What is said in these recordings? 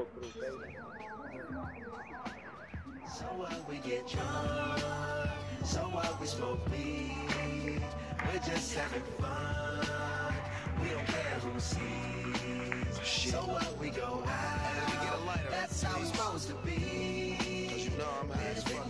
So what we get drunk, so what we smoke weed, we're just having fun. We don't care who sees. So what we go out, we get a lighter. that's how it's supposed to be. Cause you know I'm high as fuck.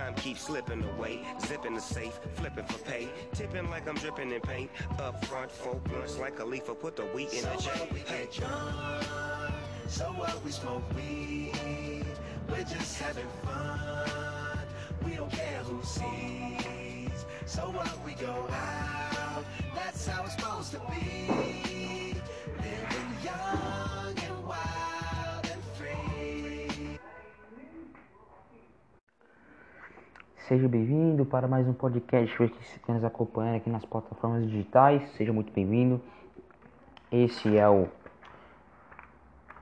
keeps slipping away. Zipping the safe, flipping for pay. Tipping like I'm dripping in paint. Up front, four blunts like a leaf. Put the wheat in So the what we Hey. get drunk, so what we smoke weed, we're just having fun. We don't care who sees. So what we go out, that's how it's supposed to be. Seja bem-vindo para mais um podcast que está nos acompanhando aqui nas plataformas digitais. Seja muito bem-vindo. Esse é o.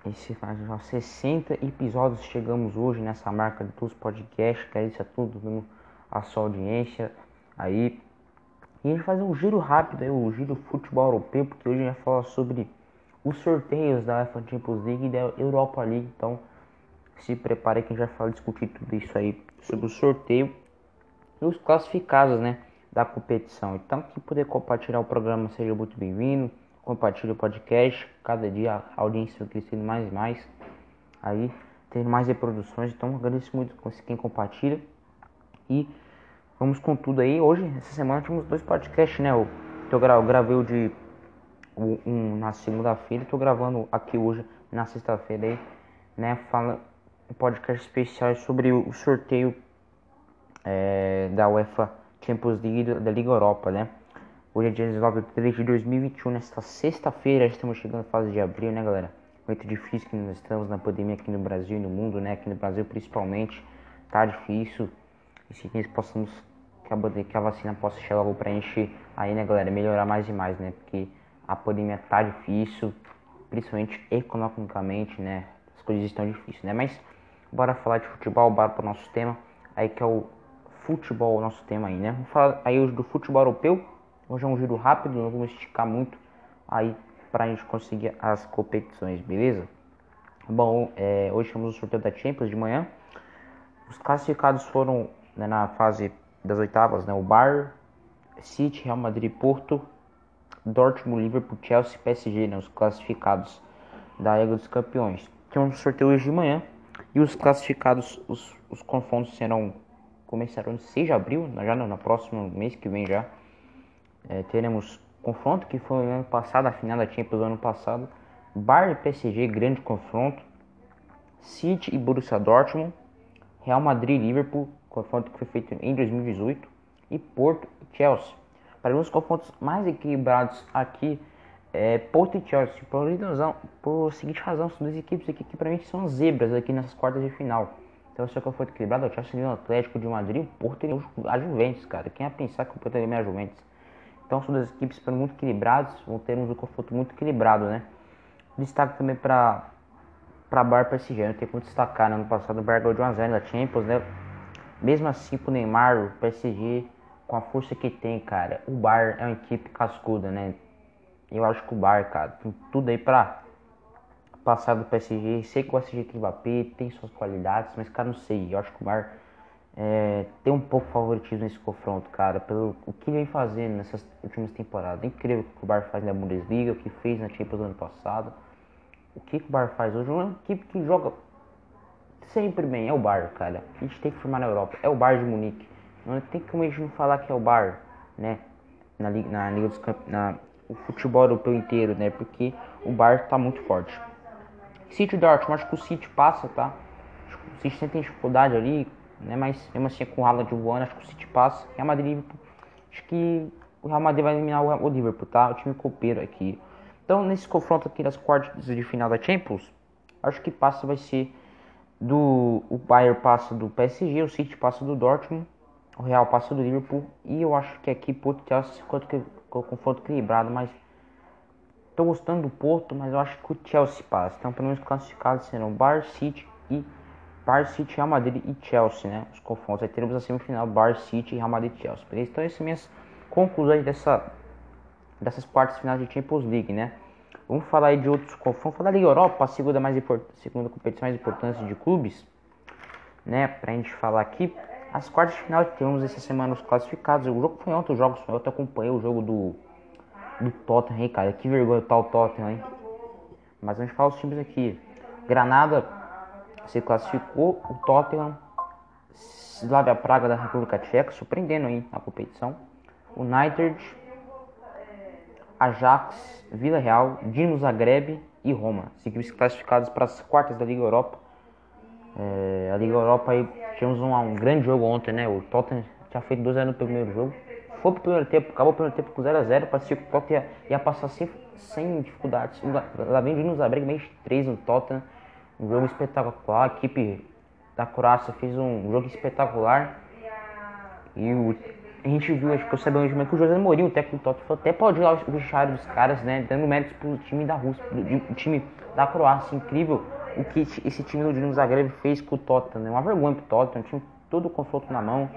Esse faz já 60 episódios. Chegamos hoje nessa marca dos podcasts. Agradeço a todo mundo, a sua audiência aí. E a gente fazer um giro rápido aí, o giro futebol europeu, porque hoje a gente vai falar sobre os sorteios da UEFA Champions League e da Europa League. Então, se prepare que a gente vai falar, discutir tudo isso aí sobre o sorteio e os classificados, né, da competição. Então, quem puder compartilhar o programa, seja muito bem-vindo. Compartilhe o podcast. Cada dia a audiência vai crescendo mais e mais. Aí, tendo mais reproduções. Então, agradeço muito quem compartilha. E vamos com tudo aí. Hoje, essa semana, tivemos dois podcasts, né? Eu, eu, gra- eu gravei o de um na segunda-feira. Estou gravando aqui hoje na sexta-feira aí, né? Fala um podcast especial sobre o sorteio é, da UEFA Champions League da- Liga Europa, né? Hoje é dia 19 de 3 de 2021, nesta sexta-feira, estamos chegando na fase de abril, né, galera? Muito difícil que nós estamos na pandemia aqui no Brasil e no mundo, né? Aqui no Brasil principalmente, tá difícil. E se nós possamos, que a vacina possa chegar logo pra gente aí, né, galera? Melhorar mais e mais, né? Porque a pandemia tá difícil, principalmente economicamente, né? As coisas estão difíceis, né? Mas bora falar de futebol, bora pro nosso tema, aí que é o futebol, o nosso tema aí, né? Vamos falar aí hoje do futebol europeu. Hoje é um giro rápido, não vamos esticar muito aí pra gente conseguir as competições, beleza? Bom, é, hoje temos o sorteio da Champions de manhã. Os classificados foram né, na fase das oitavas, né? O Bar, City, Real Madrid, Porto, Dortmund, Liverpool, Chelsea, PSG, né? Os classificados da Liga dos Campeões. Temos o sorteio hoje de manhã e os classificados, os, os confrontos serão começarão em 6 de abril, já no, no próximo mês que vem já. É, teremos confronto que foi no ano passado, a final da Champions do ano passado. Bayern e PSG, grande confronto. City e Borussia Dortmund. Real Madrid e Liverpool, confronto que foi feito em 2018. E Porto e Chelsea. Para os confrontos mais equilibrados aqui, é Porto e Chelsea. Por, razão, por seguinte razão, são duas equipes aqui que para mim são zebras aqui nessas quartas de final. Então, se o confronto equilibrado, o Chelsea ganhou o Atlético de Madrid, o Porto e a Juventus, cara. Quem ia pensar que o Porto ia ganhar a Juventus? Então são duas equipes para muito equilibradas, vão ter um confronto muito equilibrado, né? Destaque também para para Bar PSG, não tem como destacar, né? Ano passado o Bar ganhou de 1x0 da Champions, né? Mesmo assim, com o Neymar, o PSG, com a força que tem, cara, o Bar é uma equipe cascuda, né? Eu acho que o Bar, cara, tem tudo aí pra passar do PSG. Sei que o PSG tem Mbappé, tem suas qualidades, mas, cara, não sei. Eu acho que o Bar é, tem um pouco favoritismo nesse confronto, cara, pelo o que vem fazendo nessas últimas temporadas. É incrível o que o Bar faz na Bundesliga, o que fez na Champions ano passado. O que, o Bar faz hoje? Uma equipe que joga sempre bem, é o Bar, cara. A gente tem que formar na Europa, é o Bar de Munique. Não tem como a gente não falar que é o Bar, né? Na na Liga dos Campeões, o futebol europeu inteiro, né? Porque o Bar tá muito forte. City Dortmund, acho que o City passa, tá? Acho que o City sempre tem dificuldade ali, né? Mas mesmo assim com o Haaland voando, acho que o City passa. Real Madrid, acho que o Real Madrid vai eliminar o Liverpool, tá? O time copeiro aqui. Então, nesse confronto aqui das quartas de final da Champions, acho que passa vai ser do o Bayern passa do PSG, o City passa do Dortmund, o Real passa do Liverpool e eu acho que aqui quanto que o confronto equilibrado, mas tô gostando do Porto, mas eu acho que o Chelsea passa. Então, pelo menos classificados serão Bayern City e Bar City, Real Madrid e Chelsea, né? Os confrontos. Aí teremos a semifinal Bar City, Real Madrid e Chelsea. Beleza? Então essas minhas conclusões dessa, dessas quartas finais de Champions League, né? Vamos falar aí de outros confrontos. Falar da Europa, a segunda, mais segunda competição mais importante de clubes, né? Pra gente falar aqui. As quartas de final temos essa semana os classificados. O jogo foi ontem, os jogos foi ontem. Eu acompanhei o jogo do, do Tottenham, hein, cara. Que vergonha tá Tottenham, hein? Mas vamos falar os times aqui. Granada se classificou o Tottenham, Slavia Praga da República Tcheca, surpreendendo aí na competição. United, Ajax, Vila Real, Dinamo Zagreb e Roma. Equipes classificadas para as quartas da Liga Europa. É, a Liga Europa aí tivemos um, um, grande jogo ontem, né? O Tottenham tinha feito 2x0 no primeiro jogo. Foi pro primeiro tempo, acabou o primeiro tempo com 0x0. Parecia que o Tottenham ia, ia passar sem, sem dificuldades. Lá vem o Dinamo Zagreb, mês 3 no Tottenham. Um jogo espetacular. A equipe da Croácia fez um jogo espetacular. E o, a gente viu, acho que eu sabia hoje que o José Mourinho, o técnico do Tottenham, até pode lá o vestiário dos caras, né? Dando méritos pro time da Rússia, pro time da Croácia. Incrível o que esse time do Dinamo Zagreb fez com o Tottenham. É uma vergonha pro Tottenham, um time todo o confronto na mão.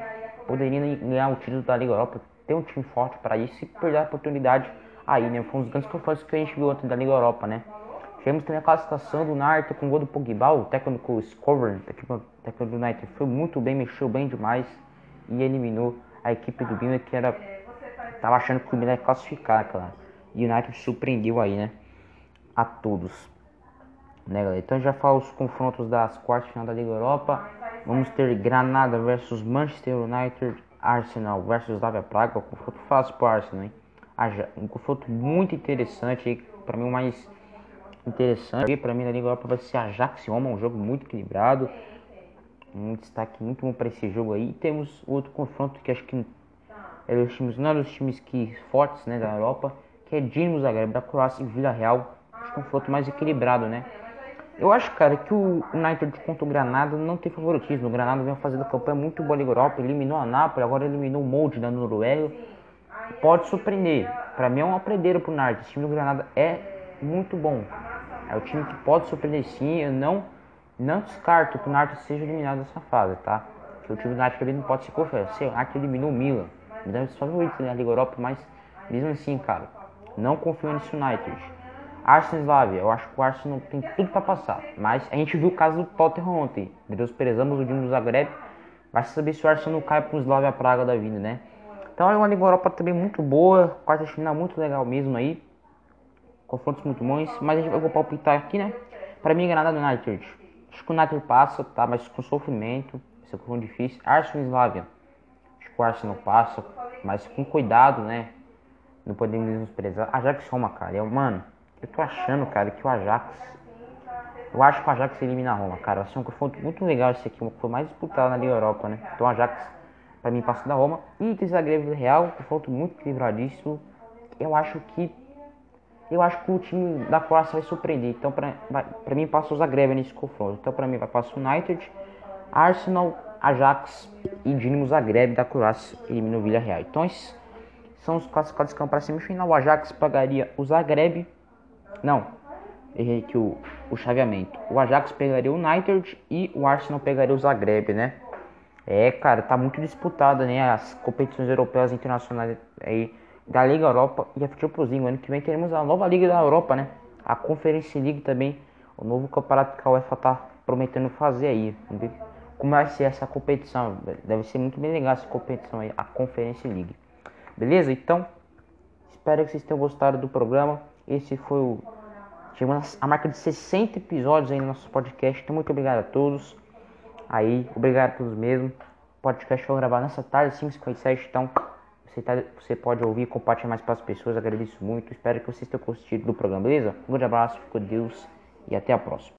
Poderia ganhar o título da Liga Europa, ter um time forte para isso e perder a oportunidade aí, né? Foi um dos grandes confrontos que a gente viu ontem da Liga Europa, né? Tivemos também a classificação do Narta com o gol do Pogba, o técnico Scover, técnico do United, foi muito bem, mexeu bem demais e eliminou a equipe do Bina que era tava achando que o Bina ia classificar, claro. E o United surpreendeu aí, né? A todos. Né, galera? Então já falo os confrontos das quartas de final da Liga Europa. Vamos ter Granada versus Manchester United, Arsenal versus Slavia Praga, um confronto fácil pro Arsenal, hein? Um confronto muito interessante para mim o mais interessante. Para mim, na Liga Europa vai ser Ajax Roma, um jogo muito equilibrado. Um destaque muito bom para esse jogo aí. E temos outro confronto que acho que é dos times, não é dos times que fortes né, da Europa, que é Dinamo Zagreb da Croácia e Vila Real. Acho que é um confronto mais equilibrado, né? Eu acho, cara, que o United contra o Granada não tem favoritismo. O Granada vem fazendo campanha muito boa na Europa, eliminou a Nápoles, agora eliminou o Molde da Noruega. Pode surpreender. Para mim é um aprendeiro pro United. Esse time do Granada é muito bom. É o time que pode surpreender sim. Eu não, não descarto que o Narto seja eliminado dessa fase, tá? Que o time do Narto não pode se confiar. Se o Narto eliminou o Milan, me dá os favoritos na Liga Europa, mas mesmo assim, cara, não confio nesse United. Arsenal Slavia, eu acho que o Arsenal tem tudo para passar. Mas a gente viu o caso do Tottenham ontem. Deus prezamos o time do Zagreb. Vai saber se o Arsenal não cai pro Slavia Praga da vida, né? Então é uma Liga Europa também muito boa. Quarta final muito legal mesmo aí confrontos muito bons, mas a gente vai palpitar aqui, né? Pra mim, Granada do United. Acho que o United passa, tá? Mas com sofrimento. Esse é um difícil. Arsenal Slavia. Acho que o Arsenal passa, mas com cuidado, né? Não podemos desprezar. Ajax Roma, cara. Eu, mano, eu tô achando, cara, que o Ajax. Eu acho que o Ajax elimina a Roma, cara. Vai ser um confronto muito legal esse aqui. Foi mais disputado na Liga Europa, né? Então o Ajax, pra mim, passa da Roma. E tem Zagreb Real, confronto muito equilibradíssimo. Eu acho que eu acho que o time da Croácia vai surpreender. Então, para mim, passa o Zagreb nesse confronto. Então, para mim, vai passar o United, Arsenal, Ajax e Dinamo Zagreb da Croácia elimina o Villarreal. Então, esses são os classificados que vão para semifinal. O Ajax pagaria o Zagreb. Não, errei aqui o, o chaveamento. O Ajax pegaria o United e o Arsenal pegaria o Zagreb, né? É, cara, tá muito disputada, né? As competições europeias internacionais aí da Liga Europa e a Champions League. Ano que vem teremos a nova Liga da Europa, né? A Conference League também, o novo campeonato que a UEFA tá prometendo fazer aí. Vamos ver como vai ser essa competição. Deve ser muito bem legal essa competição aí, a Conference League. Beleza? Então, espero que vocês tenham gostado do programa. Esse foi o. Chegamos a marca de 60 episódios aí no nosso podcast. Então, muito obrigado a todos. Aí, obrigado a todos mesmo. O podcast foi gravado nessa tarde, 5h57. Então, você, tá, você pode ouvir compartilhar mais para as pessoas. Agradeço muito. Espero que vocês tenham curtido do programa, beleza? Um grande abraço, fico com Deus e até a próxima.